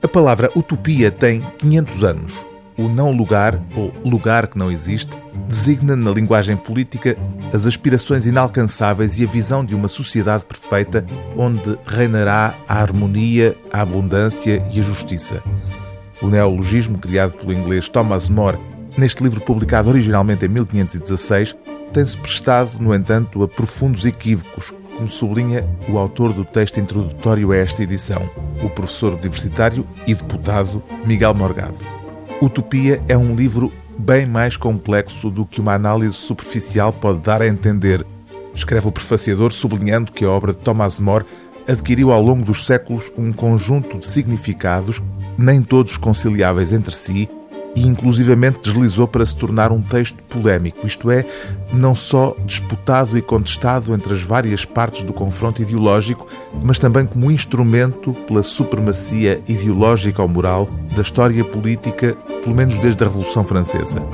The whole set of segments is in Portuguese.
A palavra utopia tem 500 anos. O não lugar, ou lugar que não existe, designa na linguagem política as aspirações inalcançáveis e a visão de uma sociedade perfeita onde reinará a harmonia, a abundância e a justiça. O neologismo criado pelo inglês Thomas More, neste livro publicado originalmente em 1516, tem-se prestado, no entanto, a profundos equívocos como sublinha o autor do texto introdutório a esta edição, o professor universitário e deputado Miguel Morgado. Utopia é um livro bem mais complexo do que uma análise superficial pode dar a entender, escreve o prefaciador sublinhando que a obra de Thomas More adquiriu ao longo dos séculos um conjunto de significados, nem todos conciliáveis entre si, e inclusivamente deslizou para se tornar um texto polémico, isto é, não só disputado e contestado entre as várias partes do confronto ideológico, mas também como instrumento pela supremacia ideológica ou moral da história política, pelo menos desde a Revolução Francesa.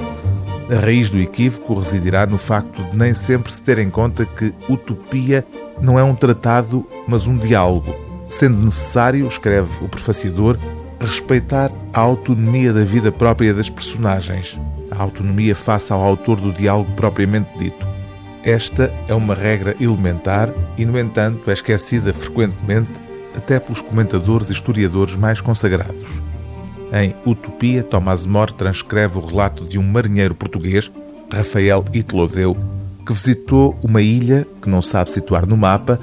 A raiz do equívoco residirá no facto de nem sempre se ter em conta que utopia não é um tratado, mas um diálogo, sendo necessário, escreve o prefaciador, respeitar a autonomia da vida própria das personagens, a autonomia face ao autor do diálogo propriamente dito. Esta é uma regra elementar e, no entanto, é esquecida frequentemente até pelos comentadores e historiadores mais consagrados. Em Utopia, Tomás More transcreve o relato de um marinheiro português, Rafael Itlodeu, que visitou uma ilha que não sabe situar no mapa,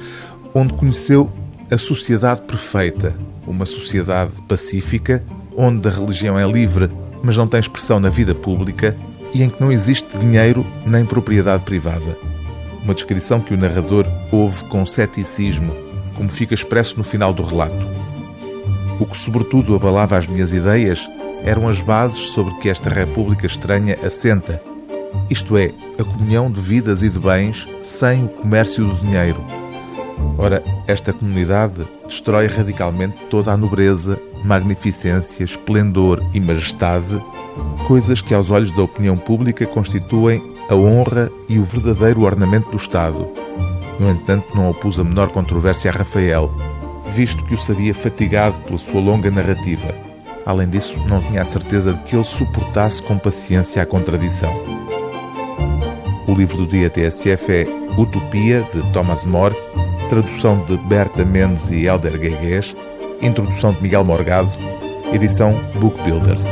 onde conheceu a sociedade perfeita, uma sociedade pacífica, onde a religião é livre, mas não tem expressão na vida pública e em que não existe dinheiro nem propriedade privada. Uma descrição que o narrador ouve com ceticismo, como fica expresso no final do relato. O que, sobretudo, abalava as minhas ideias eram as bases sobre que esta República estranha assenta, isto é, a comunhão de vidas e de bens sem o comércio do dinheiro Ora, esta comunidade destrói radicalmente toda a nobreza, magnificência, esplendor e majestade, coisas que aos olhos da opinião pública constituem a honra e o verdadeiro ornamento do Estado. No entanto, não opus a menor controvérsia a Rafael, visto que o sabia fatigado pela sua longa narrativa. Além disso, não tinha a certeza de que ele suportasse com paciência a contradição. O livro do dia TSF é Utopia, de Thomas More, tradução de Berta Mendes e Helder Guegues, introdução de Miguel Morgado, edição Book Builders.